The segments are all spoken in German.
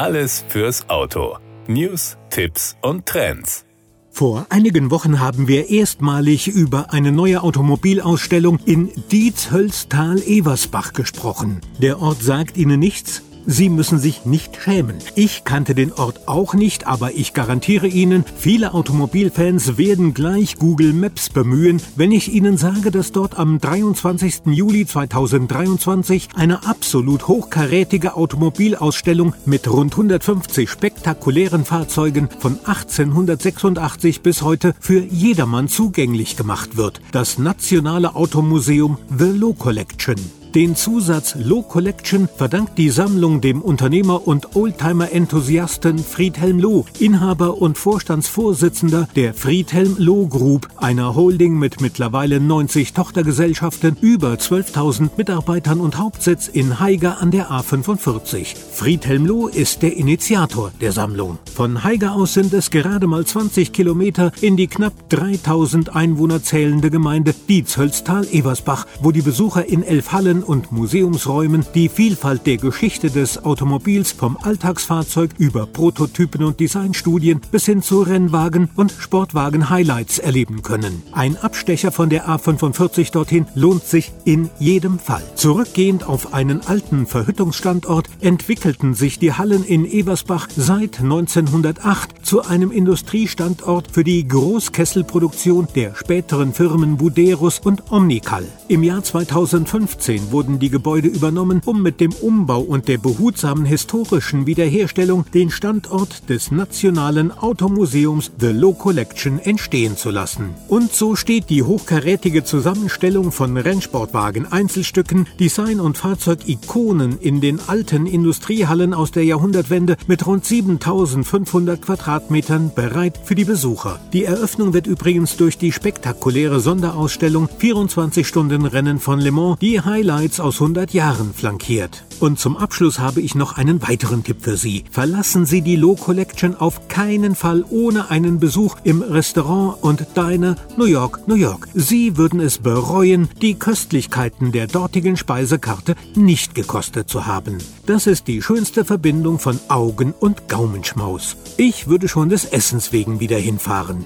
Alles fürs Auto. News, Tipps und Trends. Vor einigen Wochen haben wir erstmalig über eine neue Automobilausstellung in Dietshölztal-Eversbach gesprochen. Der Ort sagt Ihnen nichts? Sie müssen sich nicht schämen. Ich kannte den Ort auch nicht, aber ich garantiere Ihnen, viele Automobilfans werden gleich Google Maps bemühen, wenn ich Ihnen sage, dass dort am 23. Juli 2023 eine absolut hochkarätige Automobilausstellung mit rund 150 spektakulären Fahrzeugen von 1886 bis heute für jedermann zugänglich gemacht wird. Das Nationale Automuseum The Low Collection. Den Zusatz Low Collection verdankt die Sammlung dem Unternehmer und Oldtimer-Enthusiasten Friedhelm Loh, Inhaber und Vorstandsvorsitzender der Friedhelm Loh Group, einer Holding mit mittlerweile 90 Tochtergesellschaften, über 12.000 Mitarbeitern und Hauptsitz in Haiger an der A45. Friedhelm Loh ist der Initiator der Sammlung. Von Haiger aus sind es gerade mal 20 Kilometer in die knapp 3000 Einwohner zählende Gemeinde Dietzhölztal-Eversbach, wo die Besucher in elf Hallen und Museumsräumen die Vielfalt der Geschichte des Automobils vom Alltagsfahrzeug über Prototypen und Designstudien bis hin zu Rennwagen und Sportwagen-Highlights erleben können. Ein Abstecher von der A45 dorthin lohnt sich in jedem Fall. Zurückgehend auf einen alten Verhüttungsstandort entwickelten sich die Hallen in Ebersbach seit 1908 zu einem Industriestandort für die Großkesselproduktion der späteren Firmen Buderus und Omnical. Im Jahr 2015 wurden die Gebäude übernommen, um mit dem Umbau und der behutsamen historischen Wiederherstellung den Standort des Nationalen Automuseums The Low Collection entstehen zu lassen. Und so steht die hochkarätige Zusammenstellung von Rennsportwagen, Einzelstücken, Design- und Fahrzeugikonen in den alten Industriehallen aus der Jahrhundertwende mit rund 7500 Quadratmetern bereit für die Besucher. Die Eröffnung wird übrigens durch die spektakuläre Sonderausstellung 24 Stunden Rennen von Le Mans, die Highlights Highlights aus 100 Jahren flankiert. Und zum Abschluss habe ich noch einen weiteren Tipp für Sie. Verlassen Sie die Low Collection auf keinen Fall ohne einen Besuch im Restaurant und Diner New York, New York. Sie würden es bereuen, die Köstlichkeiten der dortigen Speisekarte nicht gekostet zu haben. Das ist die schönste Verbindung von Augen- und Gaumenschmaus. Ich würde schon des Essens wegen wieder hinfahren.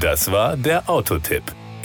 Das war der Autotipp.